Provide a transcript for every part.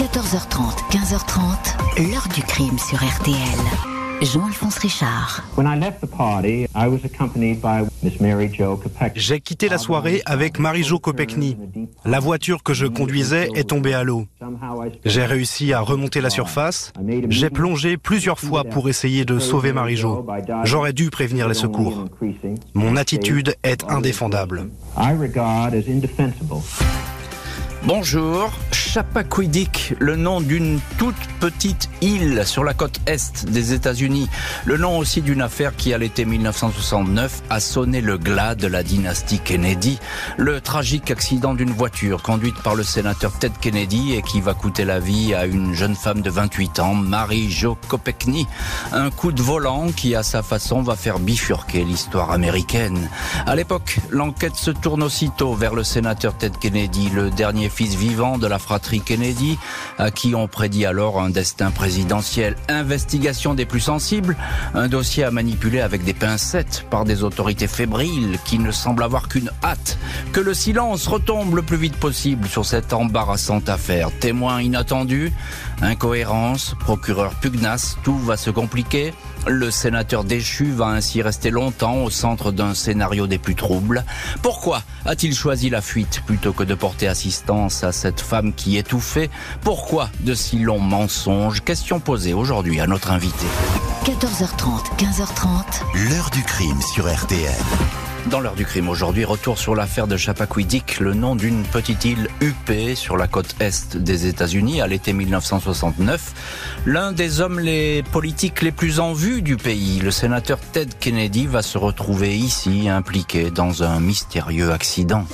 14h30, 15h30, l'heure du crime sur RTL. Jean-Alphonse Richard. J'ai quitté la soirée avec Marie-Jo Kopechny. La voiture que je conduisais est tombée à l'eau. J'ai réussi à remonter la surface. J'ai plongé plusieurs fois pour essayer de sauver Marie-Jo. J'aurais dû prévenir les secours. Mon attitude est indéfendable. Bonjour, Chappaquiddick, le nom d'une toute petite île sur la côte est des États-Unis. Le nom aussi d'une affaire qui, à l'été 1969, a sonné le glas de la dynastie Kennedy. Le tragique accident d'une voiture conduite par le sénateur Ted Kennedy et qui va coûter la vie à une jeune femme de 28 ans, Marie Jo Kopechny. Un coup de volant qui, à sa façon, va faire bifurquer l'histoire américaine. À l'époque, l'enquête se tourne aussitôt vers le sénateur Ted Kennedy, le dernier fils vivant de la fratrie Kennedy, à qui on prédit alors un destin présidentiel. Investigation des plus sensibles, un dossier à manipuler avec des pincettes par des autorités fébriles qui ne semblent avoir qu'une hâte. Que le silence retombe le plus vite possible sur cette embarrassante affaire. Témoin inattendu, incohérence, procureur pugnace, tout va se compliquer. Le sénateur déchu va ainsi rester longtemps au centre d'un scénario des plus troubles. Pourquoi a-t-il choisi la fuite plutôt que de porter assistance à cette femme qui étouffait? Pourquoi de si longs mensonges? Question posée aujourd'hui à notre invité. 14h30, 15h30. L'heure du crime sur RTL. Dans l'heure du crime aujourd'hui, retour sur l'affaire de Chappaquiddick, le nom d'une petite île huppée sur la côte est des États-Unis à l'été 1969. L'un des hommes les politiques les plus en vue du pays, le sénateur Ted Kennedy, va se retrouver ici impliqué dans un mystérieux accident.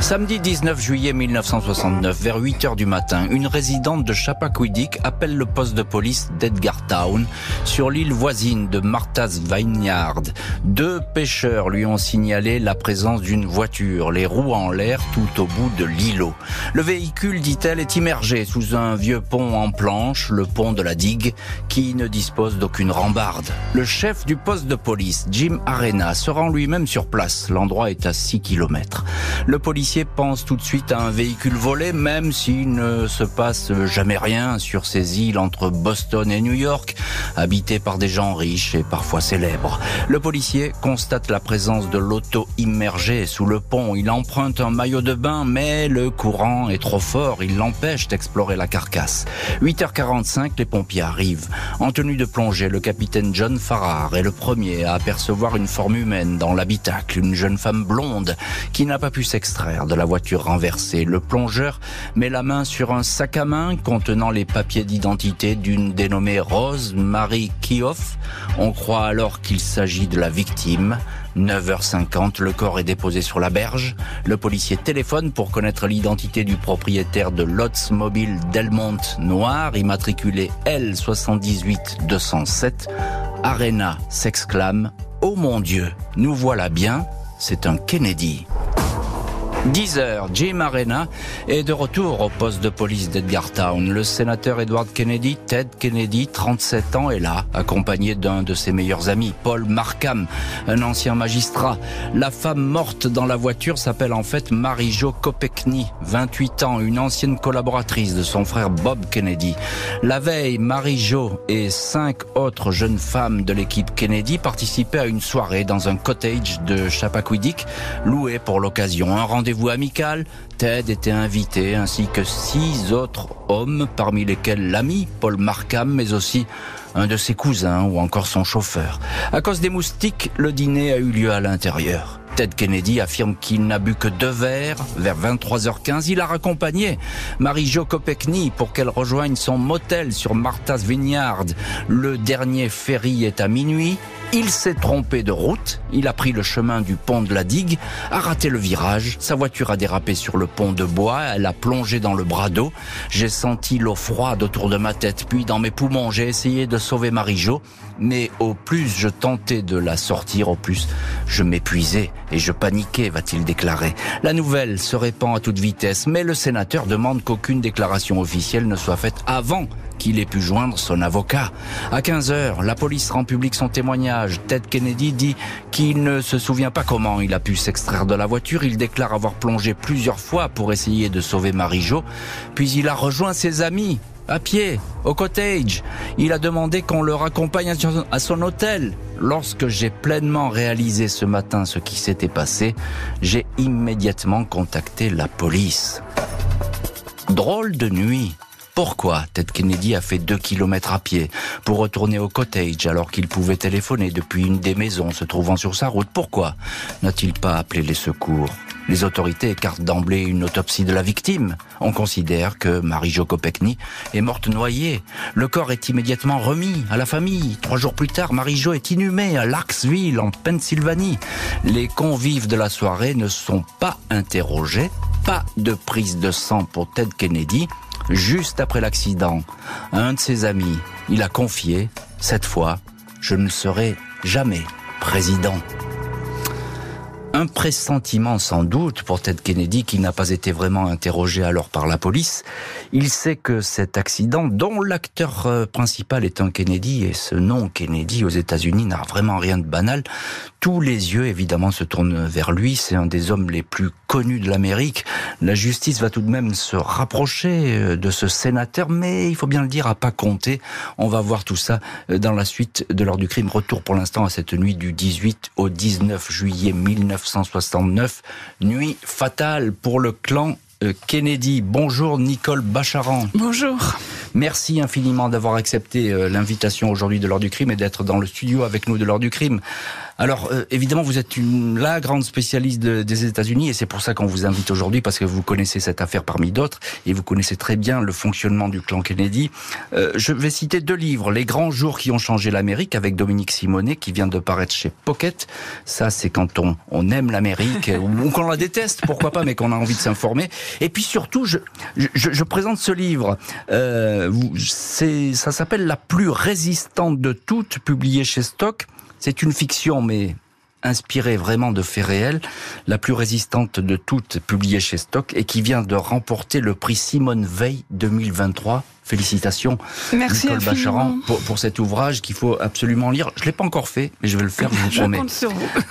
Samedi 19 juillet 1969, vers 8 heures du matin, une résidente de Chappaquiddick appelle le poste de police d'Edgartown, sur l'île voisine de Martha's Vineyard. Deux pêcheurs lui ont signalé la présence d'une voiture, les roues en l'air tout au bout de l'îlot. Le véhicule, dit-elle, est immergé sous un vieux pont en planche, le pont de la digue, qui ne dispose d'aucune rambarde. Le chef du poste de police, Jim Arena, se rend lui-même sur place. L'endroit est à 6 km. Le pense tout de suite à un véhicule volé, même s'il ne se passe jamais rien sur ces îles entre Boston et New York, habitées par des gens riches et parfois célèbres. Le policier constate la présence de l'auto immergée sous le pont. Il emprunte un maillot de bain, mais le courant est trop fort. Il l'empêche d'explorer la carcasse. 8h45, les pompiers arrivent. En tenue de plongée, le capitaine John Farrar est le premier à apercevoir une forme humaine dans l'habitacle, une jeune femme blonde qui n'a pas pu s'extraire de la voiture renversée. Le plongeur met la main sur un sac à main contenant les papiers d'identité d'une dénommée Rose Marie Kioff. On croit alors qu'il s'agit de la victime. 9h50, le corps est déposé sur la berge. Le policier téléphone pour connaître l'identité du propriétaire de Mobile Delmont noir, immatriculé L78207. Arena s'exclame Oh mon Dieu, nous voilà bien, c'est un Kennedy. 10 heures, Jim Arena est de retour au poste de police d'Edgartown. Le sénateur Edward Kennedy, Ted Kennedy, 37 ans, est là, accompagné d'un de ses meilleurs amis, Paul Markham, un ancien magistrat. La femme morte dans la voiture s'appelle en fait Marie-Jo Kopechny, 28 ans, une ancienne collaboratrice de son frère Bob Kennedy. La veille, Marie-Jo et cinq autres jeunes femmes de l'équipe Kennedy participaient à une soirée dans un cottage de Chappaquiddick, loué pour l'occasion. Un rendez-vous amical, Ted était invité ainsi que six autres hommes, parmi lesquels l'ami Paul Markham, mais aussi un de ses cousins ou encore son chauffeur. À cause des moustiques, le dîner a eu lieu à l'intérieur. Ted Kennedy affirme qu'il n'a bu que deux verres. Vers 23h15, il a raccompagné Marie-Jo Kopechny pour qu'elle rejoigne son motel sur Martha's Vineyard. Le dernier ferry est à minuit. Il s'est trompé de route, il a pris le chemin du pont de la digue, a raté le virage, sa voiture a dérapé sur le pont de bois, elle a plongé dans le bras d'eau, j'ai senti l'eau froide autour de ma tête, puis dans mes poumons. J'ai essayé de sauver Marie-Jo, mais au plus je tentais de la sortir, au plus je m'épuisais et je paniquais, va-t-il déclarer. La nouvelle se répand à toute vitesse, mais le sénateur demande qu'aucune déclaration officielle ne soit faite avant qu'il ait pu joindre son avocat. À 15 heures, la police rend public son témoignage. Ted Kennedy dit qu'il ne se souvient pas comment il a pu s'extraire de la voiture. Il déclare avoir plongé plusieurs fois pour essayer de sauver Marie-Jo. Puis il a rejoint ses amis à pied, au cottage. Il a demandé qu'on le raccompagne à son hôtel. Lorsque j'ai pleinement réalisé ce matin ce qui s'était passé, j'ai immédiatement contacté la police. Drôle de nuit. Pourquoi Ted Kennedy a fait deux kilomètres à pied pour retourner au cottage alors qu'il pouvait téléphoner depuis une des maisons se trouvant sur sa route? Pourquoi n'a-t-il pas appelé les secours? Les autorités écartent d'emblée une autopsie de la victime. On considère que Marie-Jo Kopechny est morte noyée. Le corps est immédiatement remis à la famille. Trois jours plus tard, Marie-Jo est inhumée à Larksville, en Pennsylvanie. Les convives de la soirée ne sont pas interrogés. Pas de prise de sang pour Ted Kennedy. Juste après l'accident, un de ses amis, il a confié, cette fois, je ne serai jamais président. Un pressentiment sans doute pour Ted Kennedy qui n'a pas été vraiment interrogé alors par la police. Il sait que cet accident, dont l'acteur euh, principal est un Kennedy, et ce nom Kennedy aux États-Unis n'a vraiment rien de banal, tous les yeux évidemment se tournent vers lui. C'est un des hommes les plus connus de l'Amérique. La justice va tout de même se rapprocher euh, de ce sénateur, mais il faut bien le dire, à pas compter. On va voir tout ça euh, dans la suite de l'heure du crime. Retour pour l'instant à cette nuit du 18 au 19 juillet 1900. 1969. Nuit fatale pour le clan euh, Kennedy. Bonjour Nicole Bacharan. Bonjour. Merci infiniment d'avoir accepté l'invitation aujourd'hui de l'heure du crime et d'être dans le studio avec nous de l'heure du crime. Alors euh, évidemment, vous êtes une, la grande spécialiste des États-Unis et c'est pour ça qu'on vous invite aujourd'hui parce que vous connaissez cette affaire parmi d'autres et vous connaissez très bien le fonctionnement du clan Kennedy. Euh, je vais citer deux livres, Les grands jours qui ont changé l'Amérique avec Dominique Simonet qui vient de paraître chez Pocket. Ça, c'est quand on, on aime l'Amérique ou qu'on la déteste, pourquoi pas, mais qu'on a envie de s'informer. Et puis surtout, je, je, je présente ce livre. Euh, ça s'appelle La plus résistante de toutes, publié chez Stock. C'est une fiction, mais inspirée vraiment de faits réels, la plus résistante de toutes, publiée chez Stock, et qui vient de remporter le prix Simone Veil 2023 Félicitations, Merci Nicole Bacharan, pour, pour, cet ouvrage qu'il faut absolument lire. Je l'ai pas encore fait, mais je vais le faire, je vous promets.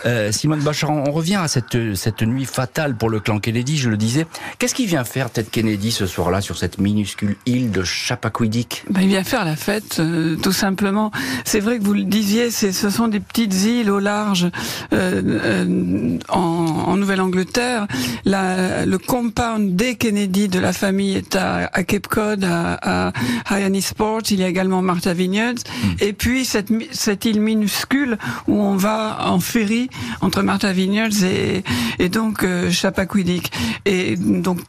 Euh, Simone Bacharan, on revient à cette, cette nuit fatale pour le clan Kennedy, je le disais. Qu'est-ce qu'il vient faire, Ted Kennedy, ce soir-là, sur cette minuscule île de Chappaquiddick? Ben, Il vient faire la fête, euh, tout simplement. C'est vrai que vous le disiez, ce sont des petites îles au large euh, euh en, en Nouvelle-Angleterre. Le compound des Kennedy de la famille est à, à Cape Cod, à, à à Sport, il y a également Martha Vineyards, hmm. et puis cette, cette île minuscule où on va en ferry entre Martha Vineyards et, et donc euh, Chappaquiddick. Et donc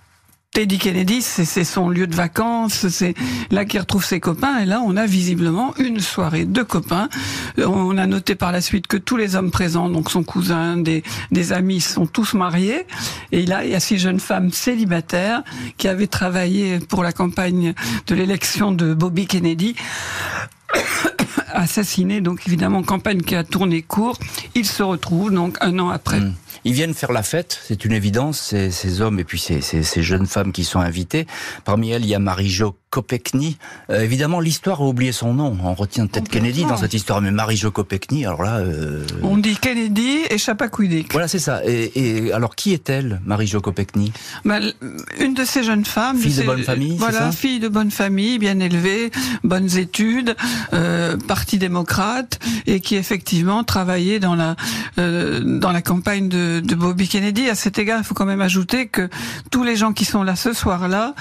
Teddy Kennedy, c'est son lieu de vacances, c'est là qu'il retrouve ses copains. Et là, on a visiblement une soirée de copains. On a noté par la suite que tous les hommes présents, donc son cousin, des, amis, sont tous mariés. Et là, il y a six jeunes femmes célibataires qui avaient travaillé pour la campagne de l'élection de Bobby Kennedy assassiné, donc évidemment campagne qui a tourné court. Ils se retrouvent donc un an après. Hmm. Ils viennent faire la fête, c'est une évidence, ces, ces hommes et puis ces, ces, ces, jeunes femmes qui sont invitées. Parmi elles, il y a Marie-Jo Kopechny. Euh, évidemment, l'histoire a oublié son nom. On retient peut-être Kennedy dans cette histoire, mais Marie-Jo Kopechny, alors là... Euh... On dit Kennedy et Chappaquiddick. Voilà, c'est ça. Et, et, alors, qui est-elle, Marie-Jo Kopechny bah, Une de ces jeunes femmes. Fille de bonne famille, Voilà, fille de bonne famille, bien élevée, bonnes études, euh, parti démocrate, et qui effectivement travaillait dans la, euh, dans la campagne de, de, Bobby Kennedy. À cet égard, il faut quand même ajouter que tous les gens qui sont là ce soir-là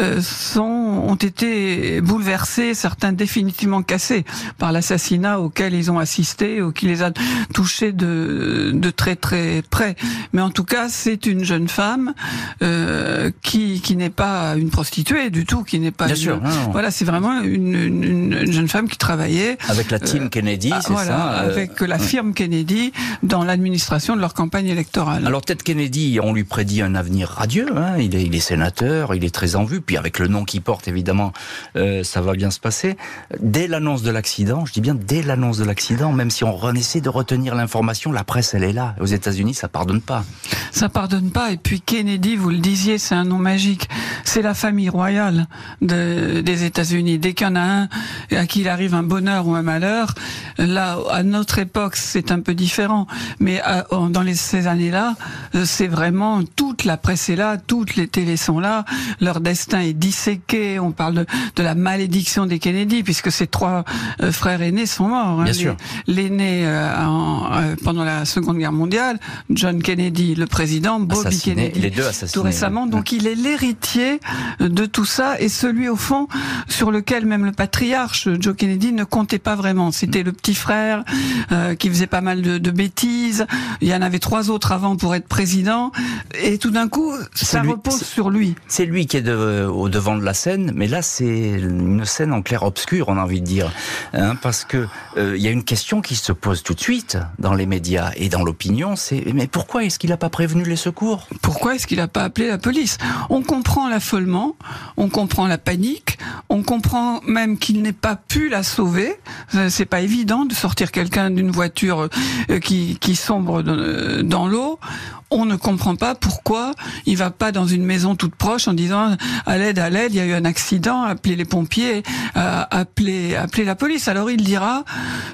euh, sont ont été bouleversés, certains définitivement cassés par l'assassinat auquel ils ont assisté ou qui les a touchés de, de très très près. Mais en tout cas, c'est une jeune femme euh, qui, qui n'est pas une prostituée du tout, qui n'est pas. Bien sûr. Voilà, c'est vraiment une, une, jeune femme qui travaillait avec la team euh, Kennedy, c'est voilà, ça. Euh, avec la firme Kennedy dans l'administration de leur campagne électorale. Alors Ted Kennedy, on lui prédit un avenir radieux. Hein. Il, est, il, est, sénateur, il est très en vue. Puis avec le nom qu'il porte, évidemment, euh, ça va bien se passer. Dès l'annonce de l'accident, je dis bien dès l'annonce de l'accident, même si on essaie de retenir l'information, la presse, elle est là. Aux États-Unis, ça pardonne pas. Ça pardonne pas. Et puis Kennedy, vous le disiez, c'est un nom magique. C'est la famille royale de, des États-Unis. Dès qu'il y en a un à qui il arrive un bonheur ou un malheur, là, à notre époque, c'est un peu différent. Mais dans les, ces années-là, euh, c'est vraiment toute la presse est là, toutes les télés sont là, leur destin est disséqué. On parle de, de la malédiction des Kennedy, puisque ces trois euh, frères aînés sont morts. Hein. Bien sûr. L'aîné euh, pendant la Seconde Guerre mondiale, John Kennedy, le président, Bobby Kennedy, les deux assassinés. tout récemment. Donc il est l'héritier de tout ça et celui au fond sur lequel même le patriarche Joe Kennedy ne comptait pas vraiment. C'était le petit frère euh, qui faisait pas mal de, de, bêtises. Il y en avait trois autres avant pour être président. Et tout d'un coup, ça repose sur lui. C'est lui qui est de, au devant de la scène, mais là c'est une scène en clair obscur, on a envie de dire, hein, parce que euh, il y a une question qui se pose tout de suite dans les médias et dans l'opinion, c'est mais pourquoi est-ce qu'il n'a pas prévenu les secours? Pourquoi est-ce qu'il n'a pas appelé la police? On comprend l'affolement, on comprend la panique, on comprend même qu'il n'ait pas pu la sauver. Euh, c'est pas évident de sortir quelqu'un d'une voiture euh, qui, qui sombre dans l'eau on ne comprend pas pourquoi il va pas dans une maison toute proche en disant à l'aide, à l'aide, il y a eu un accident, appelez les pompiers, euh, appelez, appelez la police. Alors il dira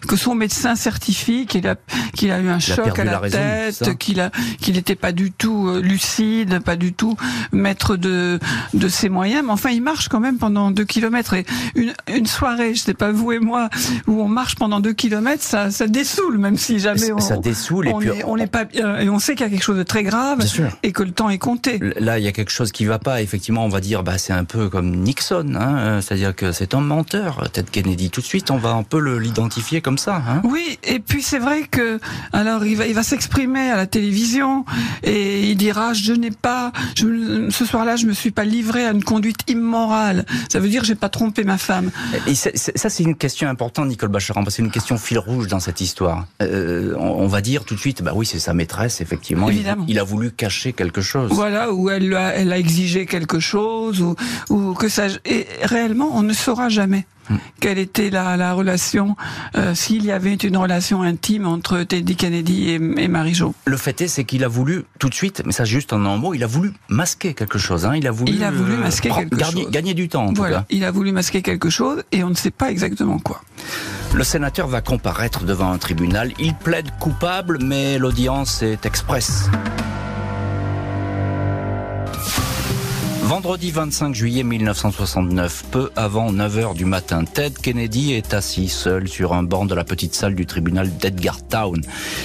que son médecin certifie qu'il a, qu'il a eu un choc à la, tête, qu'il a, qu'il n'était pas du tout euh, lucide, pas du tout maître de de ses moyens. Mais enfin, il marche quand même pendant deux kilomètres et une, une soirée, je sais pas vous et moi, où on marche pendant deux kilomètres, ça, ça dessoule, même si jamais on, ça dessoule et puis on n'est pas et on sait qu'il y a quelque chose de très grave et que le temps est compté. Là, il y a quelque chose qui va pas. Effectivement, on va dire, bah, c'est un peu comme Nixon, hein, euh, c'est-à-dire que c'est un menteur. Ted Kennedy, tout de suite, on va un peu l'identifier comme ça. Hein. Oui, et puis c'est vrai que alors il va, il va s'exprimer à la télévision et il dira, je n'ai pas, je, ce soir-là, je me suis pas livré à une conduite immorale. Ça veut dire, j'ai pas trompé ma femme. Et ça, c'est une question importante, Nicole Bacharan, parce que c'est une question fil rouge dans cette histoire. Euh, on, va dire tout de suite, bah oui, c'est sa maîtresse, effectivement. Évidemment. Il, a voulu cacher quelque chose. Voilà, ou elle a, elle a exigé quelque chose, ou, ou que ça. Et réellement, on ne saura jamais hmm. quelle était la, la relation, euh, s'il y avait une relation intime entre Teddy Kennedy et, et Marie-Jo. Le fait est, c'est qu'il a voulu tout de suite, mais ça juste en un mot, il a voulu masquer quelque chose. Hein. Il a voulu, il a voulu masquer quelque gagner, chose. gagner du temps. En voilà, tout cas. il a voulu masquer quelque chose et on ne sait pas exactement quoi. Le sénateur va comparaître devant un tribunal. Il plaide coupable, mais l'audience est expresse. Vendredi 25 juillet 1969, peu avant 9h du matin, Ted Kennedy est assis seul sur un banc de la petite salle du tribunal d'Edgartown.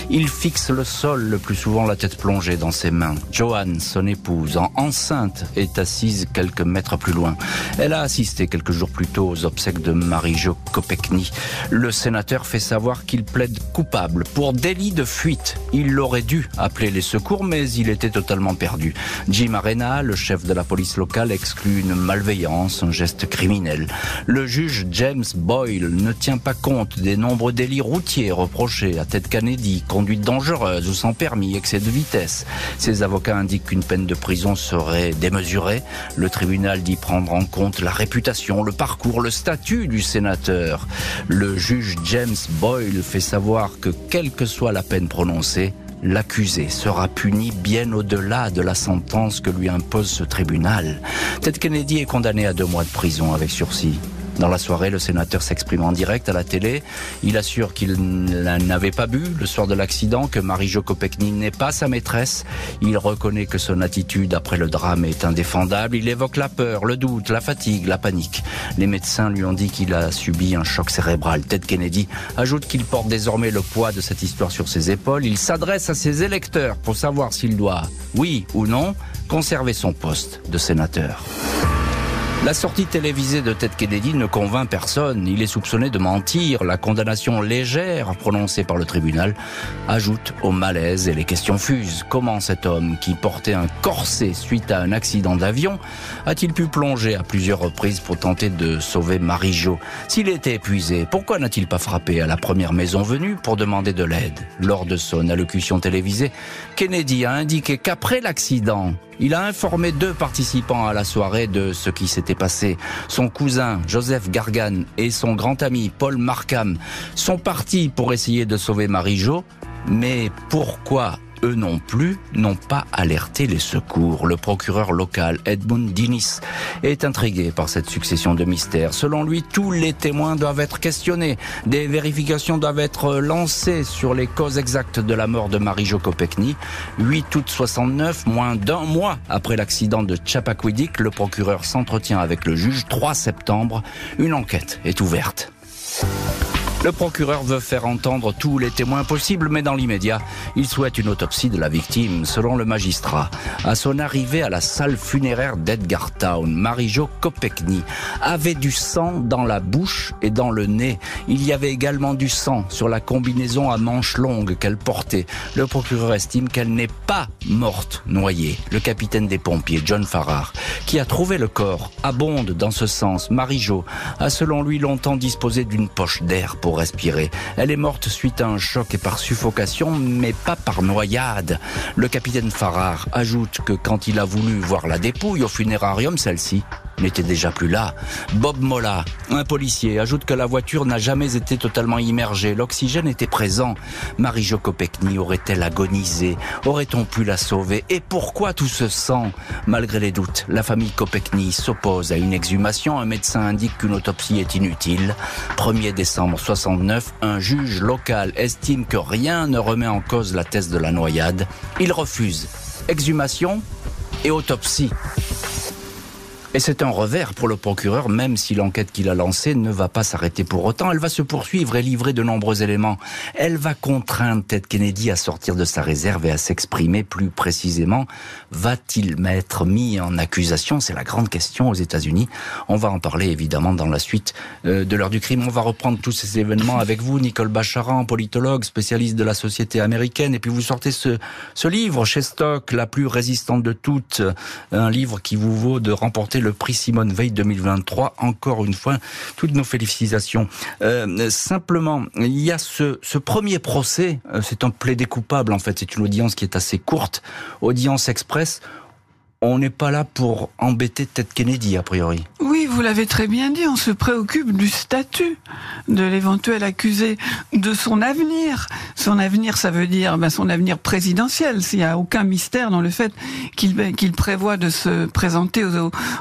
Il fixe le sol, le plus souvent la tête plongée dans ses mains. Joanne, son épouse, en enceinte, est assise quelques mètres plus loin. Elle a assisté quelques jours plus tôt aux obsèques de Marie-Jo Kopechny. Le sénateur fait savoir qu'il plaide coupable pour délit de fuite. Il aurait dû appeler les secours, mais il était totalement perdu. Jim Arena, le chef de la police locale exclut une malveillance, un geste criminel. Le juge James Boyle ne tient pas compte des nombreux délits routiers reprochés à Ted Kennedy, conduite dangereuse ou sans permis, excès de vitesse. Ses avocats indiquent qu'une peine de prison serait démesurée. Le tribunal dit prendre en compte la réputation, le parcours, le statut du sénateur. Le juge James Boyle fait savoir que quelle que soit la peine prononcée, l'accusé sera puni bien au-delà de la sentence que lui impose ce tribunal. Ted Kennedy est condamné à deux mois de prison avec sursis. Dans la soirée, le sénateur s'exprime en direct à la télé. Il assure qu'il n'avait pas bu le soir de l'accident, que Marie-Jo n'est pas sa maîtresse. Il reconnaît que son attitude après le drame est indéfendable. Il évoque la peur, le doute, la fatigue, la panique. Les médecins lui ont dit qu'il a subi un choc cérébral. Ted Kennedy ajoute qu'il porte désormais le poids de cette histoire sur ses épaules. Il s'adresse à ses électeurs pour savoir s'il doit, oui ou non, conserver son poste de sénateur. La sortie télévisée de Ted Kennedy ne convainc personne. Il est soupçonné de mentir. La condamnation légère prononcée par le tribunal ajoute au malaise et les questions fusent. Comment cet homme qui portait un corset suite à un accident d'avion a-t-il pu plonger à plusieurs reprises pour tenter de sauver Marie-Jo S'il était épuisé, pourquoi n'a-t-il pas frappé à la première maison venue pour demander de l'aide? Lors de son allocution télévisée, Kennedy a indiqué qu'après l'accident, il a informé deux participants à la soirée de ce qui s'était passé. Son cousin, Joseph Gargan, et son grand ami, Paul Markham, sont partis pour essayer de sauver Marie-Jo. Mais pourquoi eux non plus, n'ont pas alerté les secours. Le procureur local, Edmund Dinis, est intrigué par cette succession de mystères. Selon lui, tous les témoins doivent être questionnés. Des vérifications doivent être lancées sur les causes exactes de la mort de Marie-Jo Kopechny. 8 août 69, moins d'un mois après l'accident de Chappaquiddick, le procureur s'entretient avec le juge. 3 septembre, une enquête est ouverte. Le procureur veut faire entendre tous les témoins possibles, mais dans l'immédiat, il souhaite une autopsie de la victime. Selon le magistrat, à son arrivée à la salle funéraire d'Edgar Town, Marie-Jo Kopechny avait du sang dans la bouche et dans le nez. Il y avait également du sang sur la combinaison à manches longues qu'elle portait. Le procureur estime qu'elle n'est pas morte noyée. Le capitaine des pompiers, John Farrar, qui a trouvé le corps, abonde dans ce sens. Marie-Jo a selon lui longtemps disposé d'une poche d'air pour respirer. Elle est morte suite à un choc et par suffocation, mais pas par noyade. Le capitaine Farrar ajoute que quand il a voulu voir la dépouille au funérarium, celle-ci n'était déjà plus là. Bob Molla, un policier, ajoute que la voiture n'a jamais été totalement immergée. L'oxygène était présent. Marie-Jo aurait-elle agonisé? Aurait-on pu la sauver? Et pourquoi tout ce sang Malgré les doutes, la famille Kopechny s'oppose à une exhumation. Un médecin indique qu'une autopsie est inutile. 1er décembre 69, un juge local estime que rien ne remet en cause la thèse de la noyade. Il refuse exhumation et autopsie. Et c'est un revers pour le procureur, même si l'enquête qu'il a lancée ne va pas s'arrêter pour autant. Elle va se poursuivre et livrer de nombreux éléments. Elle va contraindre Ted Kennedy à sortir de sa réserve et à s'exprimer plus précisément. Va-t-il m'être mis en accusation? C'est la grande question aux États-Unis. On va en parler évidemment dans la suite euh, de l'heure du crime. On va reprendre tous ces événements avec vous, Nicole Bacharan, politologue, spécialiste de la société américaine. Et puis vous sortez ce, ce livre chez La plus résistante de toutes, un livre qui vous vaut de remporter le prix Simone Veil 2023. Encore une fois, toutes nos félicitations. Euh, simplement, il y a ce, premier procès, euh, c'est un plaidé coupable en fait, c'est une audience qui est assez courte, audience express on n'est pas là pour embêter Ted Kennedy, a priori. Vous l'avez très bien dit, on se préoccupe du statut de l'éventuel accusé, de son avenir. Son avenir, ça veut dire ben, son avenir présidentiel, s'il n'y a aucun mystère dans le fait qu'il qu'il prévoit de se présenter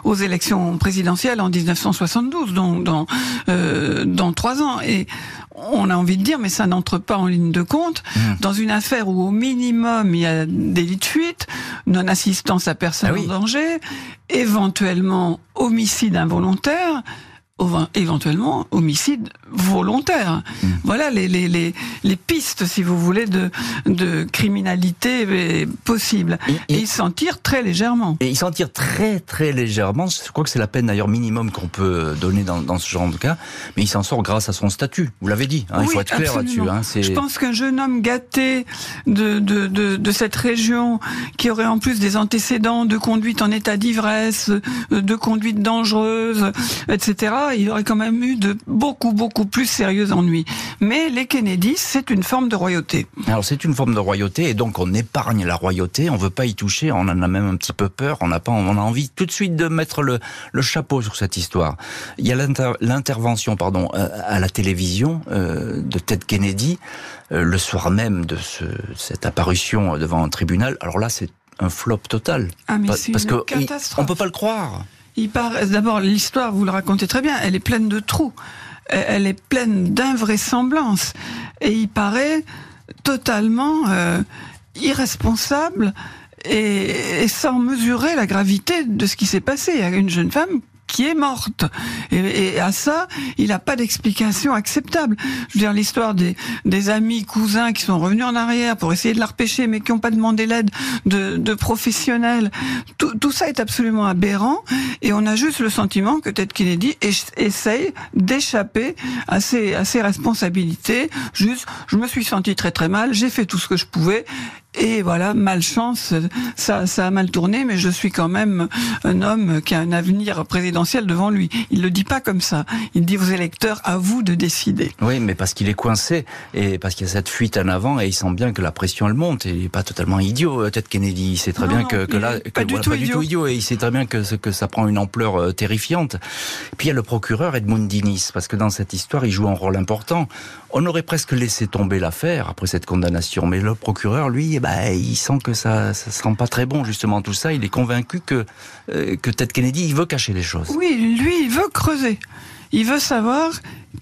aux, élections présidentielles en 1972, donc dans, euh, dans trois ans. On a envie de dire, mais ça n'entre pas en ligne de compte, mmh. dans une affaire où au minimum il y a délit de fuite, non-assistance à personne ah en danger, éventuellement homicide involontaire, éventuellement homicide volontaire. Hmm. Voilà les, les, les, les, pistes, si vous voulez, de, de criminalité euh, possible. Et, il s'en tire très légèrement. Et il s'en tire très très légèrement. Je crois que c'est la peine d'ailleurs minimum qu'on peut donner dans, dans, ce genre de cas. Mais il s'en sort grâce à son statut. Vous l'avez dit. Hein, il faut être clair là-dessus. Hein, Je pense qu'un jeune homme gâté de, de, de, de, cette région, qui aurait en plus des antécédents de conduite en état d'ivresse, de conduite dangereuse, etc., il aurait quand même eu de beaucoup beaucoup plus sérieux ennui. Mais les Kennedy, c'est une forme de royauté. Alors c'est une forme de royauté et donc on épargne la royauté, on veut pas y toucher, on en a même un petit peu peur, on a pas, on a envie tout de suite de mettre le, le chapeau sur cette histoire. Il y a l'intervention, pardon, euh, à la télévision euh, de Ted Kennedy euh, le soir même de ce, cette apparition devant un tribunal. Alors là, c'est un flop total. Ah, mais parce que on peut pas le croire. Il part. D'abord, l'histoire, vous le racontez très bien. Elle est pleine de trous elle est pleine d'invraisemblance. Et il paraît totalement euh, irresponsable et, sans mesurer la gravité de ce qui s'est passé. A une jeune femme qui est morte. Et, à ça, il n'a pas d'explication acceptable. Je veux dire, l'histoire des, des amis, cousins qui sont revenus en arrière pour essayer de la repêcher, mais qui n'ont pas demandé l'aide de, de professionnels, tout, tout ça est absolument aberrant. Et on a juste le sentiment que Ted Kennedy essaye d'échapper à ses, à ses responsabilités. Juste, je me suis senti très très mal, j'ai fait tout ce que je pouvais et voilà, malchance, ça, ça a mal tourné, mais je suis quand même un homme qui a un avenir présidentiel devant lui. Il le dit pas comme ça. Il dit aux électeurs, à vous de décider. Oui, mais parce qu'il est coincé et parce qu'il y a cette fuite en avant et il sent bien que la pression elle monte. Et il est pas totalement idiot, peut-être Kennedy. Il sait très bien que, que là, pas, du, tout idiot. et il sait très bien que, que ça prend une ampleur euh, terrifiante. puis il y a le procureur Edmund Dinis, parce que dans cette histoire, il joue un rôle important. On aurait presque laissé tomber l'affaire après cette condamnation, mais le procureur, lui, bah, il sent que ça ne sent pas très bon, justement, tout ça. Il est convaincu que, euh, que Ted Kennedy, il veut cacher les choses. Oui, lui, il veut creuser. Il veut savoir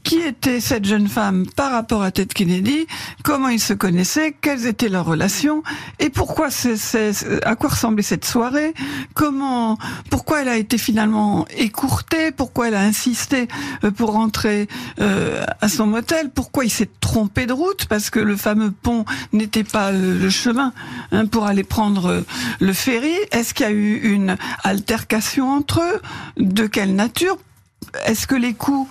qui était cette jeune femme par rapport à Ted Kennedy, comment ils se connaissaient, quelles étaient leurs relations et pourquoi c'est, à quoi ressemblait cette soirée, comment, pourquoi elle a été finalement écourtée, pourquoi elle a insisté euh, pour rentrer euh, à son motel, pourquoi il s'est trompé de route parce que le fameux pont n'était pas le, chemin hein, pour aller prendre euh, le ferry. Est-ce qu'il y a eu une altercation entre eux? De quelle nature? Est-ce que les coups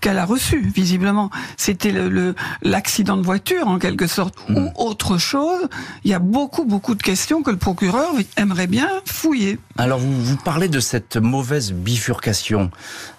qu'elle a reçus, visiblement, c'était le, l'accident de voiture en quelque sorte, ou hmm. autre chose Il y a beaucoup, beaucoup de questions que le procureur aimerait bien fouiller. Alors, vous, vous parlez de cette mauvaise bifurcation.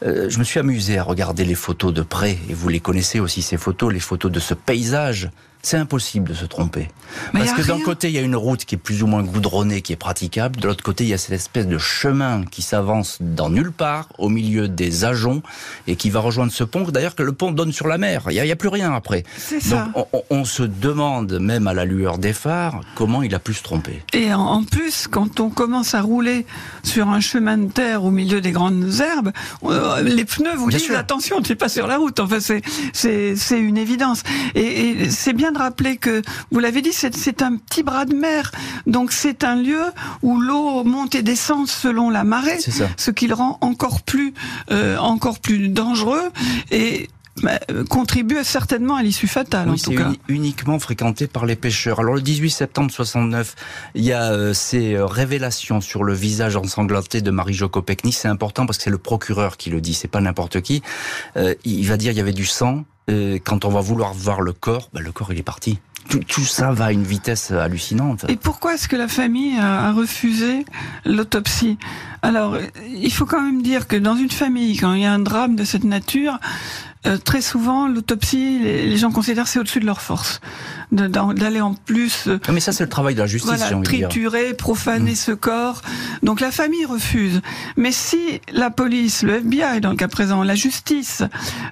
Euh, je me suis amusé à regarder les photos de près, et vous les connaissez aussi, ces photos, les photos de ce paysage c'est impossible de se tromper. Parce que d'un côté, il y a une route qui est plus ou moins goudronnée, qui est praticable. De l'autre côté, il y a cette espèce de chemin qui s'avance dans nulle part, au milieu des ajoncs, et qui va rejoindre ce pont. D'ailleurs, que le pont donne sur la mer. Il n'y a, plus rien après. Donc, on, se demande, même à la lueur des phares, comment il a pu se tromper. Et en, plus, quand on commence à rouler sur un chemin de terre au milieu des grandes herbes, euh, les pneus vous disent attention, tu n'es pas sur la route. Enfin, c'est une évidence. Et, et c'est bien de rappeler que, vous l'avez dit, c'est un petit bras de mer. Donc c'est un lieu où l'eau monte et descend selon la marée, ce qui le rend encore plus, euh, encore plus dangereux. Et bah, contribue certainement à l'issue fatale en tout cas. uniquement fréquenté par les pêcheurs. Alors le 18 septembre 69, il y a euh, ces euh, révélations sur le visage ensanglanté de Marie-Jo Kopechny. C'est important parce que c'est le procureur qui le dit, c'est pas n'importe qui. il va dire il y avait du sang, quand on va vouloir voir le corps, bah, le corps il est parti. Tout, ça va à une vitesse hallucinante. Et pourquoi est-ce que la famille a, refusé l'autopsie? Alors, il faut quand même dire que dans une famille, quand il y a un drame de cette nature, euh, très souvent, l'autopsie, les, gens considèrent c'est au-dessus de leur force d'aller en plus. Euh, Mais ça, c'est le travail de la justice. Voilà, triturer, profaner mmh. ce corps. Donc la famille refuse. Mais si la police, le FBI, dans le cas présent, la justice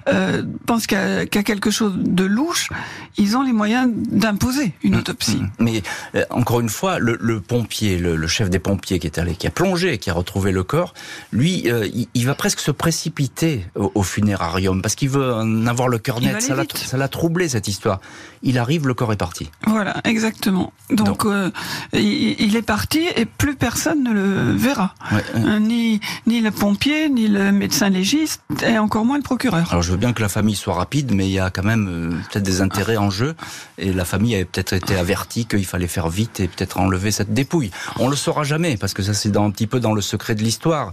euh, pense qu'il y, a quelque chose de louche, ils ont les moyens d'imposer une mmh. autopsie. Mmh. Mais euh, encore une fois, le, le pompier, le, le, chef des pompiers qui est allé, qui a plongé, qui a retrouvé le corps, lui, euh, il, il, va presque se précipiter au, au funérarium parce qu'il veut en avoir le cœur net. Ça l'a troublé cette histoire. Il arrive, le corps est parti. Voilà, exactement. Donc, euh, il, est parti et plus personne ne le verra. Euh, ni, ni le pompier, ni le médecin légiste, et encore moins le procureur. Alors je veux bien que la famille soit rapide, mais il y a quand même euh, peut-être des intérêts en jeu. Et la famille avait peut-être été avertie qu'il fallait faire vite et peut-être enlever cette dépouille. On le saura jamais, parce que ça c'est un petit peu dans le secret de l'histoire.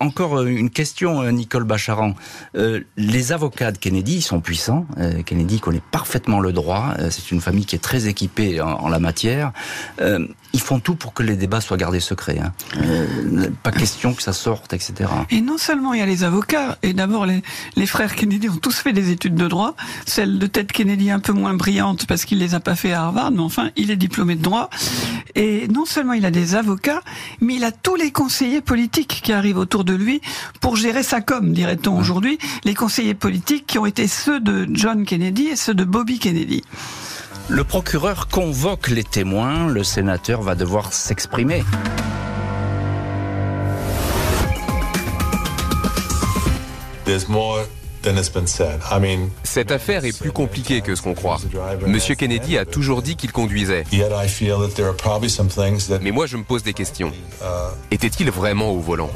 encore une question, Nicole Bacharan. les avocats de Kennedy sont puissants. Kennedy connaît parfaitement le droit. C'est une famille qui est très équipée en, la matière. Euh, ils font tout pour que les débats soient gardés secrets. Hein. Euh, pas question que ça sorte, etc. Et non seulement il y a les avocats, et d'abord les, les, frères Kennedy ont tous fait des études de droit, celle de Ted Kennedy un peu moins brillante parce qu'il les a pas fait à Harvard, mais enfin il est diplômé de droit. Et non seulement il a des avocats, mais il a tous les conseillers politiques qui arrivent autour de lui pour gérer sa com, dirait-on aujourd'hui, les conseillers politiques qui ont été ceux de John Kennedy et ceux de Bobby Kennedy. Le procureur convoque les témoins, le sénateur va devoir s'exprimer. Cette affaire est plus compliquée que ce qu'on croit. Monsieur Kennedy a toujours dit qu'il conduisait. Mais moi, je me pose des questions. Était-il vraiment au volant?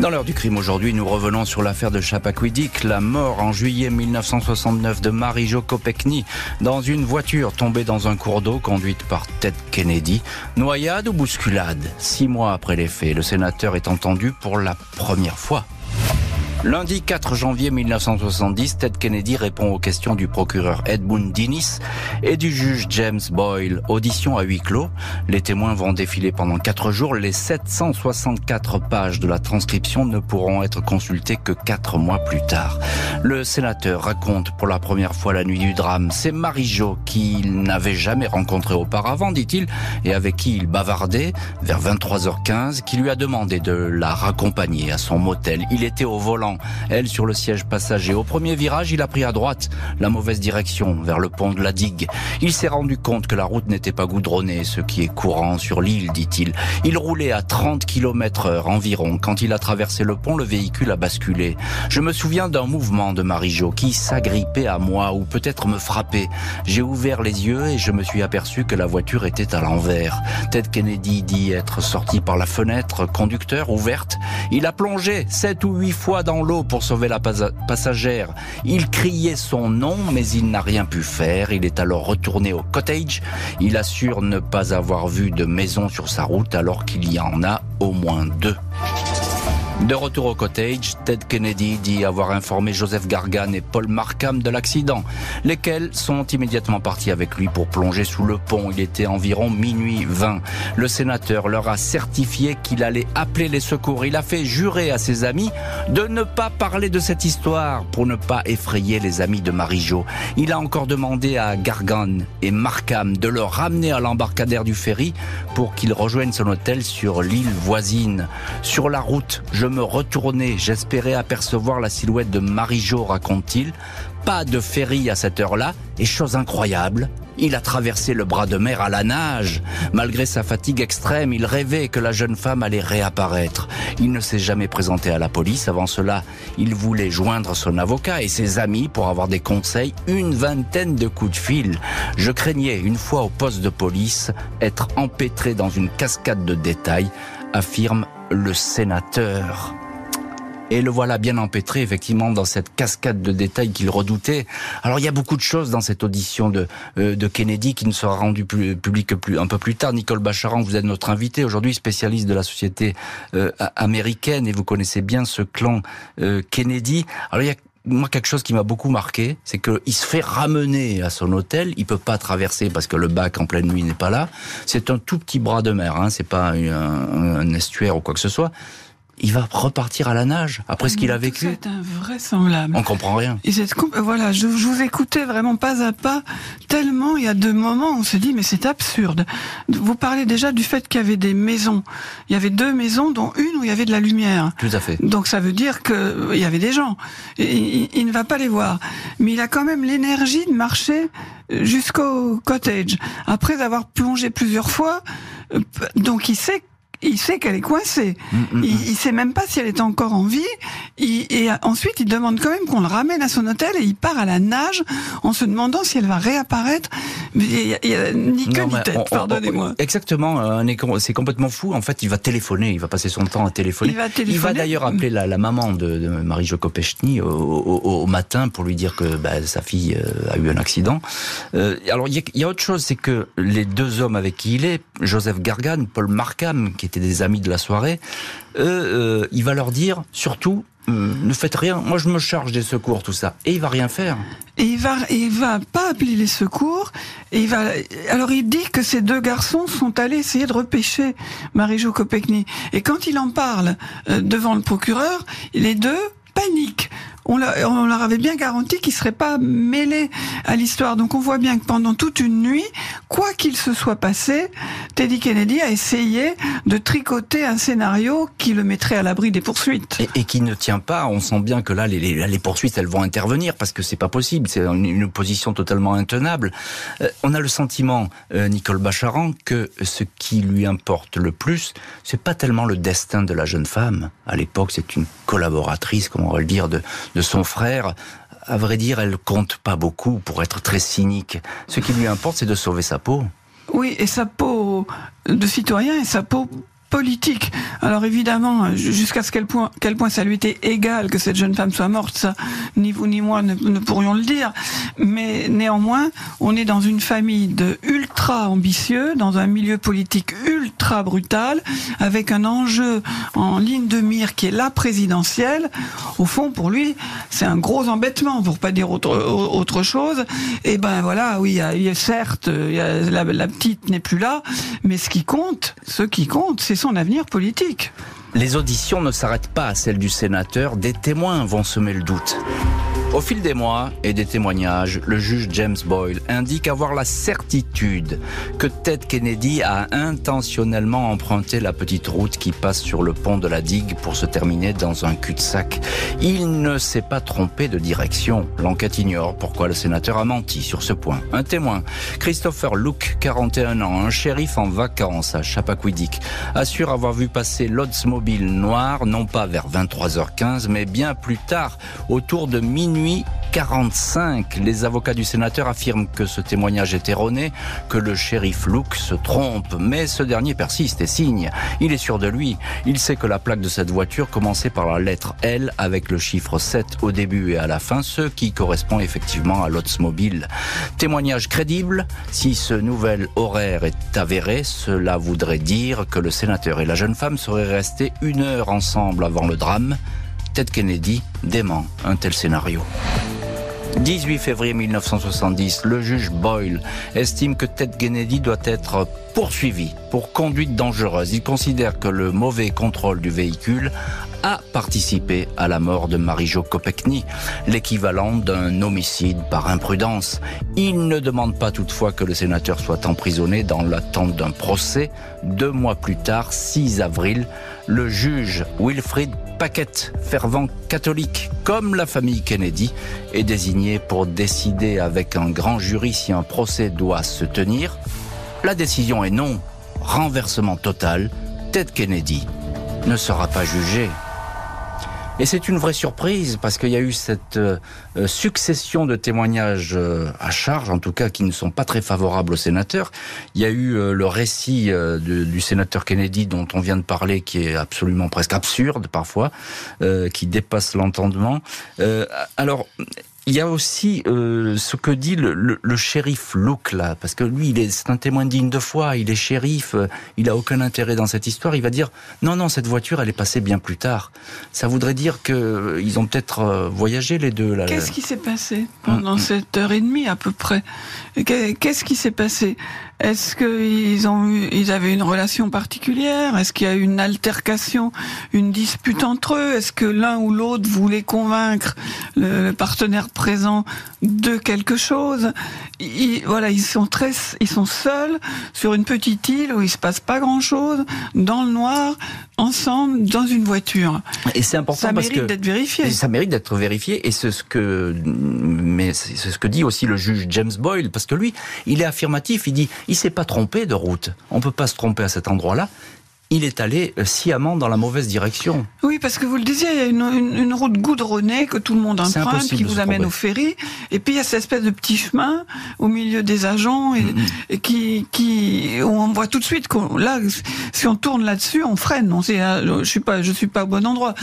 Dans l'heure du crime aujourd'hui, nous revenons sur l'affaire de Chappaquiddick, la mort en juillet 1969 de Marie-Jo Kopechny dans une voiture tombée dans un cours d'eau conduite par Ted Kennedy. Noyade ou bousculade? Six mois après les faits, le sénateur est entendu pour la première fois. Lundi 4 janvier 1970, Ted Kennedy répond aux questions du procureur Edmund Dinnis et du juge James Boyle. Audition à huis clos. Les témoins vont défiler pendant quatre jours. Les 764 pages de la transcription ne pourront être consultées que quatre mois plus tard. Le sénateur raconte pour la première fois la nuit du drame. C'est Marie-Jo qu'il n'avait jamais rencontré auparavant, dit-il, et avec qui il bavardait vers 23h15, qui lui a demandé de la raccompagner à son motel. Il était au volant elle sur le siège passager. Au premier virage, il a pris à droite, la mauvaise direction, vers le pont de la digue. Il s'est rendu compte que la route n'était pas goudronnée, ce qui est courant sur l'île, dit-il. Il roulait à 30 km heure environ. Quand il a traversé le pont, le véhicule a basculé. Je me souviens d'un mouvement de Marie-Jo qui s'agrippait à moi ou peut-être me frappait. J'ai ouvert les yeux et je me suis aperçu que la voiture était à l'envers. Ted Kennedy dit être sorti par la fenêtre conducteur ouverte. Il a plongé sept ou huit fois dans l'eau pour sauver la passagère. Il criait son nom, mais il n'a rien pu faire. Il est alors retourné au cottage. Il assure ne pas avoir vu de maison sur sa route alors qu'il y en a au moins deux. De retour au cottage, Ted Kennedy dit avoir informé Joseph Gargan et Paul Markham de l'accident, lesquels sont immédiatement partis avec lui pour plonger sous le pont. Il était environ minuit 20. Le sénateur leur a certifié qu'il allait appeler les secours. Il a fait jurer à ses amis de ne pas parler de cette histoire pour ne pas effrayer les amis de Marie-Jo. Il a encore demandé à Gargan et Markham de le ramener à l'embarcadère du ferry pour qu'ils rejoignent son hôtel sur l'île voisine. Sur la route, je me retournais, j'espérais apercevoir la silhouette de Marie-Jo, raconte-t-il. Pas de ferry à cette heure-là, et chose incroyable, il a traversé le bras de mer à la nage. Malgré sa fatigue extrême, il rêvait que la jeune femme allait réapparaître. Il ne s'est jamais présenté à la police. Avant cela, il voulait joindre son avocat et ses amis pour avoir des conseils. Une vingtaine de coups de fil. Je craignais, une fois au poste de police, être empêtré dans une cascade de détails, affirme le sénateur. Et le voilà bien empêtré, effectivement, dans cette cascade de détails qu'il redoutait. Alors, il y a beaucoup de choses dans cette audition de, euh, de Kennedy qui ne sera rendue publique plus, un peu plus tard. Nicole Bacharan, vous êtes notre invité aujourd'hui, spécialiste de la société euh, américaine, et vous connaissez bien ce clan euh, Kennedy. Alors, il y a moi quelque chose qui m'a beaucoup marqué, c'est qu'il se fait ramener à son hôtel. Il peut pas traverser parce que le bac en pleine nuit n'est pas là. C'est un tout petit bras de mer, hein, c'est pas un, un, estuaire ou quoi que ce soit il va repartir à la nage après ce qu'il a vécu. C'est invraisemblable. On comprend rien. Et voilà, je, je, vous écoutais vraiment pas à pas, tellement il y a deux moments on se dit mais c'est absurde. Vous parlez déjà du fait qu'il y avait des maisons. Il y avait deux maisons, dont une où il y avait de la lumière. Tout à fait. Donc ça veut dire que il y avait des gens. il, il ne va pas les voir, mais il a quand même l'énergie de marcher jusqu'au cottage après avoir plongé plusieurs fois. Euh, donc il sait il sait qu'elle est coincée. Mm, mm, il, mm. il, sait même pas si elle est encore en vie. et ensuite, il demande quand même qu'on le ramène à son hôtel et il part à la nage en se demandant si elle va réapparaître. Il y a, ni queue ni tête, pardonnez-moi. Exactement, c'est complètement fou. En fait, il va téléphoner, il va passer son temps à téléphoner. Il va, il va d'ailleurs appeler la, la, maman de, de Marie-Jo Kopechny au, au, au, matin pour lui dire que bah, sa fille euh, a eu un accident. Euh, alors, il y, y, a autre chose, c'est que les deux hommes avec qui il est, Joseph Gargan, Paul Markham, qui étaient des amis de la soirée, euh, il va leur dire surtout euh, ne faites rien, moi je me charge des secours, tout ça. Et il va rien faire. Et il va, il va pas appeler les secours. Et il va, alors il dit que ces deux garçons sont allés essayer de repêcher Marie-Jo Kopechny. Et quand il en parle euh, devant le procureur, les deux paniquent on, leur avait bien garanti qu'ils seraient pas mêlés à l'histoire. Donc on voit bien que pendant toute une nuit, quoi qu'il se soit passé, Teddy Kennedy a essayé de tricoter un scénario qui le mettrait à l'abri des poursuites. Et, qui ne tient pas. On sent bien que là, les, les, poursuites, elles vont intervenir parce que c'est pas possible. C'est une, position totalement intenable. Euh, on a le sentiment, euh, Nicole Bacharan, que ce qui lui importe le plus, c'est pas tellement le destin de la jeune femme. À l'époque, c'est une collaboratrice, comment on va le dire, de, de son frère à vrai dire, elle compte pas beaucoup pour être très cynique. Ce qui lui importe, c'est de sauver sa peau. Oui, et sa peau de citoyen et sa peau politique. Alors évidemment, jusqu'à ce quel point, quel point ça lui était égal que cette jeune femme soit morte, ça, ni vous ni moi ne, pourrions le dire. Mais néanmoins, on est dans une famille de ultra ambitieux, dans un milieu politique ultra brutal, avec un enjeu en ligne de mire qui est la présidentielle. Au fond, pour lui, c'est un gros embêtement, pour pas dire autre, chose. Et ben voilà, oui, certes, la petite n'est plus là, mais ce qui compte, ce qui compte, c'est son avenir politique. Les auditions ne s'arrêtent pas à celle du sénateur, des témoins vont semer le doute. Au fil des mois et des témoignages, le juge James Boyle indique avoir la certitude que Ted Kennedy a intentionnellement emprunté la petite route qui passe sur le pont de la digue pour se terminer dans un cul-de-sac. Il ne s'est pas trompé de direction. L'enquête ignore pourquoi le sénateur a menti sur ce point. Un témoin, Christopher Luke, 41 ans, un shérif en vacances à Chappaquiddick, assure avoir vu passer l'Oldsmobile noir non pas vers 23h15 mais bien plus tard, autour de minuit 45. Les avocats du sénateur affirment que ce témoignage est erroné, que le shérif Luke se trompe, mais ce dernier persiste et signe. Il est sûr de lui. Il sait que la plaque de cette voiture commençait par la lettre L avec le chiffre 7 au début et à la fin, ce qui correspond effectivement à l'Oldsmobile. Témoignage crédible. Si ce nouvel horaire est avéré, cela voudrait dire que le sénateur et la jeune femme seraient restés une heure ensemble avant le drame. Ted Kennedy dément un tel scénario. 18 février 1970, le juge Boyle estime que Ted Kennedy doit être poursuivi pour conduite dangereuse. Il considère que le mauvais contrôle du véhicule a participé à la mort de Marie-Jo Kopechny, l'équivalent d'un homicide par imprudence. Il ne demande pas toutefois que le sénateur soit emprisonné dans l'attente d'un procès. Deux mois plus tard, 6 avril, le juge Wilfrid Paquette, fervent catholique, comme la famille Kennedy, est désigné pour décider avec un grand jury si un procès doit se tenir. La décision est non. Renversement total. Ted Kennedy ne sera pas jugé. Et c'est une vraie surprise parce qu'il y a eu cette euh, euh, succession de témoignages euh, à charge, en tout cas qui ne sont pas très favorables aux sénateurs. Il y a eu le récit du sénateur Kennedy dont on vient de parler, qui est absolument presque absurde parfois, qui dépasse l'entendement. alors il y a aussi euh, ce que dit le, le, shérif Luke là, parce que lui, il est, c'est un témoin digne de foi. Il est shérif, euh, il a aucun intérêt dans cette histoire. Il va dire non, non, cette voiture, elle est passée bien plus tard. Ça voudrait dire que euh, ils ont peut-être voyagé les deux là. Qu'est-ce qui s'est passé pendant hum. cette heure et demie à peu près? Qu'est-ce qui s'est passé? Est-ce qu'ils ont eu, ils avaient une relation particulière? Est-ce qu'il y a eu une altercation, une dispute entre eux? Est-ce que l'un ou l'autre voulait convaincre le partenaire présent de quelque chose? Ils, Voilà, ils sont très, ils sont seuls sur une petite île où il se passe pas grand-chose, dans le noir, ensemble, dans une voiture. Et c'est important ça parce mérite d'être vérifié. Ça mérite d'être vérifié, et c'est ce que, mais c'est ce que dit aussi le juge James Boyle, parce que lui, il est affirmatif. Il dit il s'est pas trompé de route. On peut pas se tromper à cet endroit-là il est allé euh, sciemment dans la mauvaise direction. Oui, parce que vous le disiez, il y a une, route goudronnée que tout le monde emprunte, qui vous amène au ferry, et puis il y a cette espèce de petit chemin au milieu des agents, et, qui, on voit tout de suite que là, si on tourne là-dessus, on freine. On sait, hein, je suis pas, je suis pas au bon endroit.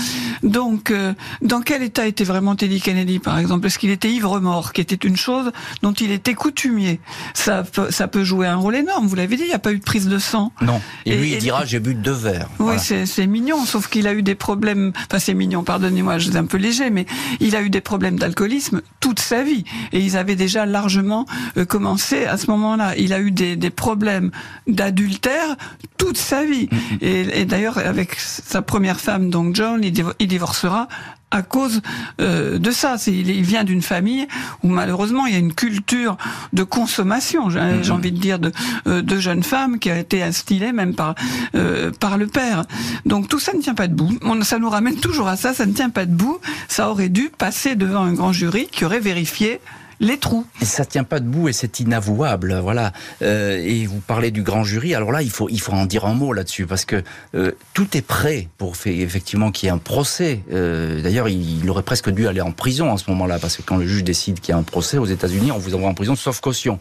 Donc, euh, dans quel état était vraiment Teddy Kennedy, par exemple? Est-ce qu'il était ivre-mort, qui était une chose dont il était coutumier? Ça, ça peut jouer un rôle énorme. Vous l'avez dit, il n'y a pas eu de prise de sang. Non. Et, lui, il dira, j'ai bu de verre. Oui, c'est mignon, sauf qu'il a eu des problèmes. Enfin, c'est mignon, pardonnez-moi, je suis un peu léger, mais il a eu des problèmes d'alcoolisme toute sa vie. Et ils avaient déjà largement euh, commencé à ce moment-là. Il a eu des, des problèmes d'adultère toute sa vie. Mm-hmm. Et, et d'ailleurs, avec sa première femme, donc John, il, divorcera à cause euh, de ça. Il, vient d'une famille où malheureusement il y a une culture de consommation, j'ai mhm. envie de dire, de, euh, de jeunes femmes qui a été instillée même par euh, par le père. Donc tout ça ne tient pas debout. Ça nous ramène toujours à ça. Ça ne tient pas debout. Ça aurait dû passer devant un grand jury qui aurait vérifié les trous. Et ça tient pas debout et c'est inavouable, voilà. Euh, et vous parlez du grand jury. Alors là, il faut il faut en dire un mot là-dessus parce que euh, tout est prêt pour effectivement qu'il y ait un procès. Euh, d'ailleurs, il, aurait presque dû aller en prison en ce moment-là parce que quand le juge décide qu'il y a un procès aux États-Unis, on vous envoie en prison sauf caution.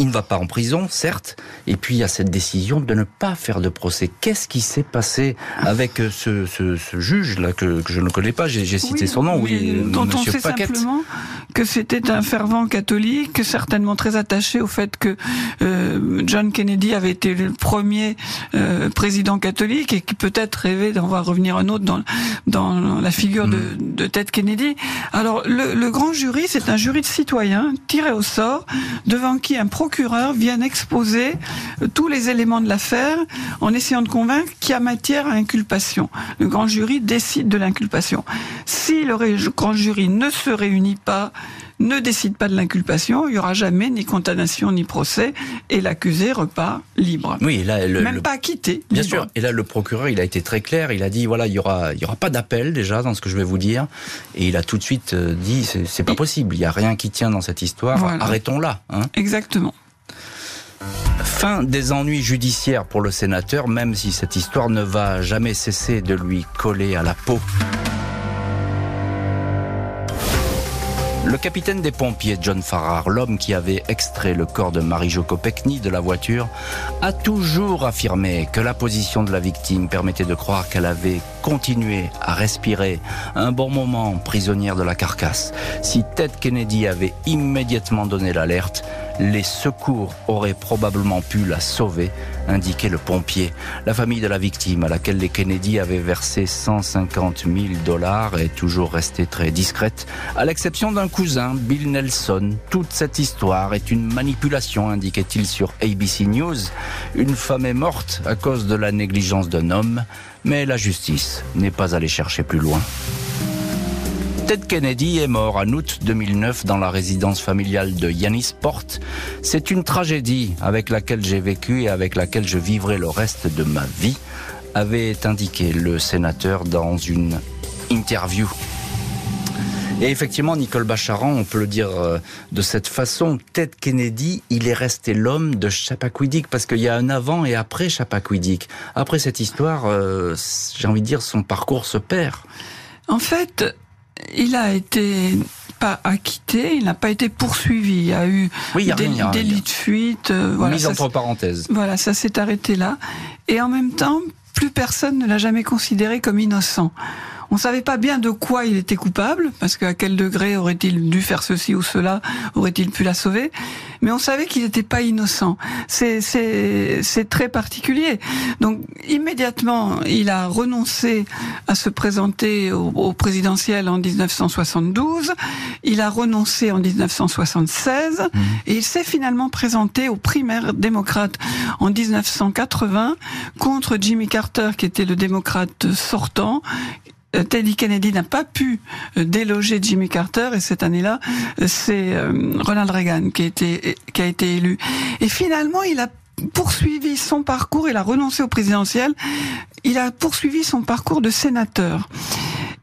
Il ne va pas en prison, certes, et puis il y a cette décision de ne pas faire de procès. Qu'est-ce qui s'est passé avec ce, ce, ce juge-là que, que, je ne connais pas? J'ai cité son nom, oui, dont on sait simplement que c'était un fervent catholique, certainement très attaché au fait que euh, John Kennedy avait été le premier euh, président catholique et qui peut-être rêvait d'en voir revenir un autre dans, dans la figure de, hmm. de Ted Kennedy. Alors le, le grand jury, c'est un jury de citoyens tiré au sort devant qui un procureur procureur viennent exposer euh, tous les éléments de l'affaire en essayant de convaincre qu'il y a matière à inculpation. Le grand jury décide de l'inculpation. Si le grand jury ne se réunit pas, ne décide pas de l'inculpation, il y aura jamais ni condamnation ni procès et l'accusé repart libre. Oui, là, même pas acquitté. Bien sûr. Et là, le procureur, il a été très clair. Il a dit voilà, il y aura, il y aura pas d'appel déjà dans ce que je vais vous dire. Et il a tout de suite euh, dit c'est pas possible. Il y a rien qui tient dans cette histoire. Arrêtons-la. Hein. Exactement. Fin des ennuis judiciaires pour le sénateur, même si cette histoire ne va jamais cesser de lui coller à la peau. Le capitaine des pompiers, John Farrar, l'homme qui avait extrait le corps de Marie-Jo Kopechny de la voiture, a toujours affirmé que la position de la victime permettait de croire qu'elle avait continué à respirer un bon moment prisonnière de la carcasse. Si Ted Kennedy avait immédiatement donné l'alerte, les secours auraient probablement pu la sauver, indiquait le pompier. La famille de la victime, à laquelle les Kennedy avaient versé 150 000 dollars, est toujours restée très discrète, à l'exception d'un cousin, Bill Nelson. Toute cette histoire est une manipulation, indiquait-il sur ABC News. Une femme est morte à cause de la négligence d'un homme, mais la justice n'est pas allée chercher plus loin. Ted Kennedy est mort en août 2009 dans la résidence familiale de Yannisport. C'est une tragédie avec laquelle j'ai vécu et avec laquelle je vivrai le reste de ma vie, avait indiqué le sénateur dans une interview. Et effectivement, Nicole Bacharan, on peut le dire euh, de cette façon, Ted Kennedy, il est resté l'homme de Chappaquiddick parce qu'il y a un avant et après Chappaquiddick. Après cette histoire, euh, j'ai envie de dire, son parcours se perd. En fait, il a été pas acquitté, il n'a pas été poursuivi. Il y a eu des, délits de fuite. Euh, voilà, Mise entre parenthèses. Voilà, ça s'est arrêté là. Et en même temps, plus personne ne l'a jamais considéré comme innocent. On savait pas bien de quoi il était coupable, parce qu'à quel degré aurait-il dû faire ceci ou cela, aurait-il pu la sauver, mais on savait qu'il n'était pas innocent. C'est, très particulier. Donc immédiatement, il a renoncé à se présenter au, au présidentiel en 1972, il a renoncé en 1976, mmh. et il s'est finalement présenté aux primaires démocrates en 1980 contre Jimmy Carter, qui était le démocrate sortant, Teddy Kennedy n'a pas pu euh, déloger Jimmy Carter et cette année-là, euh, c'est Ronald Reagan qui a été qui a été élu. Et finalement, il a poursuivi son parcours, il a renoncé au présidentiel, il a poursuivi son parcours de sénateur.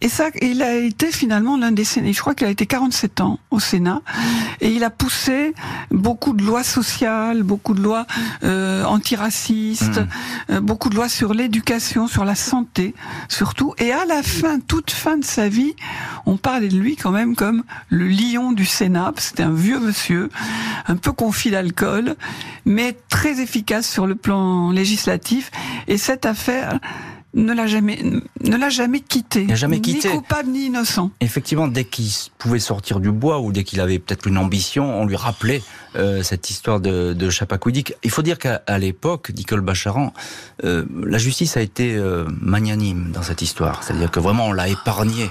Et ça, il a été finalement l'un des sénateurs, je crois qu'il a été 47 ans au Sénat, et il a poussé beaucoup de lois sociales, beaucoup de lois euh, antiracistes, mmh. euh, beaucoup de lois sur l'éducation, sur la santé, surtout. Et à la fin, toute fin de sa vie, on parlait de lui quand même comme le lion du Sénat. C'était un vieux monsieur, un peu confit d'alcool, mais très efficace sur le plan législatif. Et cette affaire, ne l'a jamais, ne l'a jamais quitté. Il jamais quitté. Ni coupable ni innocent. Effectivement, dès qu'il pouvait sortir du bois ou dès qu'il avait peut-être une ambition, on lui rappelait euh, cette histoire de, de Chapakoudik. Il faut dire qu'à l'époque, Nicole Bacharan, euh, la justice a été euh, magnanime dans cette histoire. C'est-à-dire que vraiment, on l'a épargné,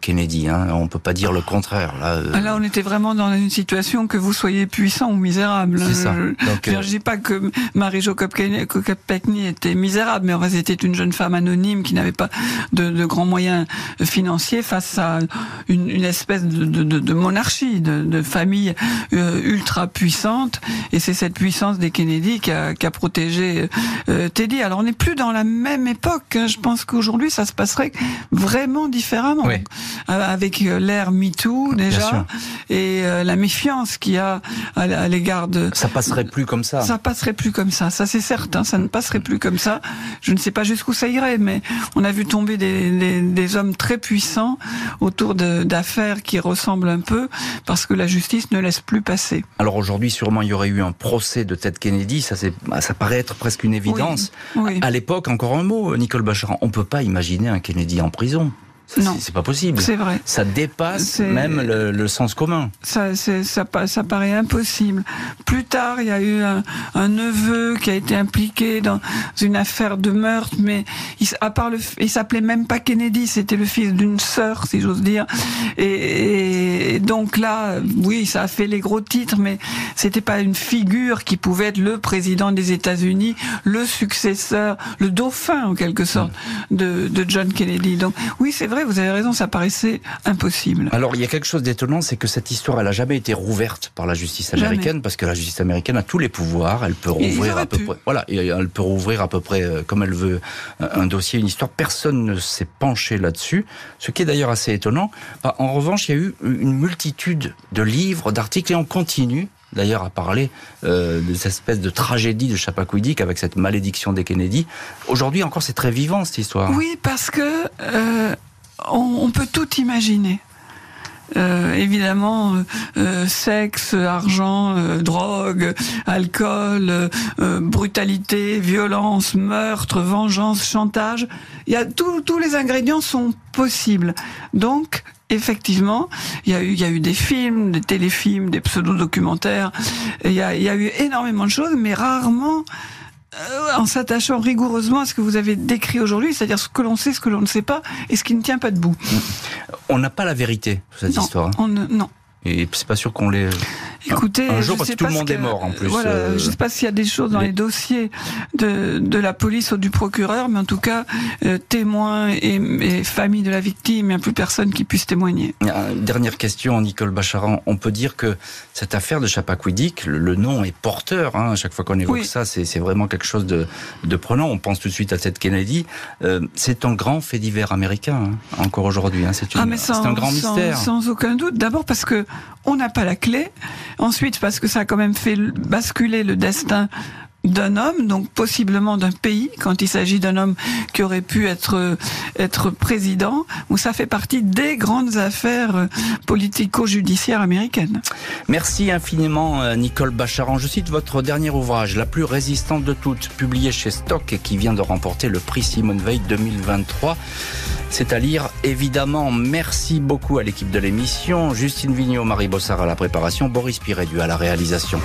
Kennedy. Hein. On peut pas dire le contraire. Là, là, on était vraiment dans une situation que vous soyez puissant ou misérable. C'est ça. Donc, je, ne dis pas que Marie-Jo Kopechny était misérable, mais en fait, c'était une jeune femme femmes anonymes qui n'avaient pas de, de, grands moyens financiers face à une, une espèce de, de, de monarchie, de, famille euh, ultra puissante. Et c'est cette puissance des Kennedy qui a, qui a protégé euh, Teddy. Alors on n'est plus dans la même époque. Hein. Je pense qu'aujourd'hui ça se passerait vraiment différemment, oui. avec l'ère MeToo déjà et la méfiance qu'il y a à, l'égard de. Ça passerait plus comme ça. Ça passerait plus comme ça. Ça c'est certain. Ça ne passerait plus comme ça. Je ne sais pas jusqu'où ça irait, mais on a vu tomber des, des, hommes très puissants autour d'affaires qui ressemblent un peu parce que la justice ne laisse plus passer. Alors aujourd'hui, sûrement, il y aurait eu un procès de Ted Kennedy. Ça, ça paraît être presque une évidence. À l'époque, encore un mot, Nicole Bacharan, on peut pas imaginer un Kennedy en prison. Non, c'est pas possible. C'est vrai. Ça dépasse même le, le, sens commun. Ça, ça, ça, paraît impossible. Plus tard, il y a eu un, un, neveu qui a été impliqué dans une affaire de meurtre, mais il, à part le, il s'appelait même pas Kennedy, c'était le fils d'une sœur, si j'ose dire. Et, et, donc là, oui, ça a fait les gros titres, mais c'était pas une figure qui pouvait être le président des États-Unis, le successeur, le dauphin en quelque sorte de, de John Kennedy. Donc oui, c'est vrai vous avez raison, ça paraissait impossible. Alors, il y a quelque chose d'étonnant, c'est que cette histoire, elle n'a jamais été rouverte par la justice américaine, parce que la justice américaine a tous les pouvoirs, elle peut rouvrir à peu près, voilà, elle peut rouvrir à peu près euh, comme elle veut un dossier, une histoire. Personne ne s'est penché là-dessus, ce qui est d'ailleurs assez étonnant. Bah, en revanche, il y a eu une multitude de livres, d'articles, et on continue d'ailleurs à parler euh, de cette espèce de tragédie de Chappaquiddick avec cette malédiction des Kennedy. Aujourd'hui encore, c'est très vivant cette histoire. Oui, parce que euh, on, peut tout imaginer. Euh, évidemment, euh, euh, sexe, argent, drogue, alcool, brutalité, violence, meurtre, vengeance, chantage. Il y a tous les ingrédients sont possibles. Donc, effectivement, il y a eu, y a eu des films, des téléfilms, des pseudo-documentaires. Il y a, il y a eu énormément de choses, mais rarement euh, en s'attachant rigoureusement à ce que vous avez décrit aujourd'hui, c'est-à-dire ce que l'on sait, ce que l'on ne sait pas, et ce qui ne tient pas debout. On n'a pas la vérité sur cette histoire. Hein. On non. Et c'est pas sûr qu'on l'ait. Écoutez, un jour parce que tout le monde est mort en plus. Voilà, euh, je sais pas s'il y a des choses dans les, dossiers de, de la police ou du procureur, mais en tout cas, euh, témoins et, et famille de la victime, il n'y a plus personne qui puisse témoigner. Dernière question, Nicole Bacharan. On peut dire que cette affaire de Chappaquiddick, le, nom est porteur. Hein, à chaque fois qu'on évoque ça, c'est vraiment quelque chose de, de prenant. On pense tout de suite à cette Kennedy. Euh, c'est un grand fait divers américain hein, encore aujourd'hui. Hein, c'est ah, un grand mystère. Sans aucun doute. D'abord parce que on n'a pas la clé. Ensuite, parce que ça a quand même fait basculer le destin d'un homme, donc possiblement d'un pays, quand il s'agit d'un homme qui aurait pu être être président, où ça fait partie des grandes affaires politico-judiciaires américaines. Merci infiniment euh, Nicole Bacharan. Je cite votre dernier ouvrage, La plus résistante de toutes, publié chez Stock et qui vient de remporter le prix Simone Veil 2023. C'est à lire, évidemment. Merci beaucoup à l'équipe de l'émission. Justine Vignot, Marie Bossard à la préparation, Boris Pirédu à la réalisation.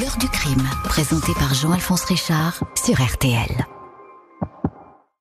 L'heure du crime, présenté par Jean-Alphonse Richard sur RTL.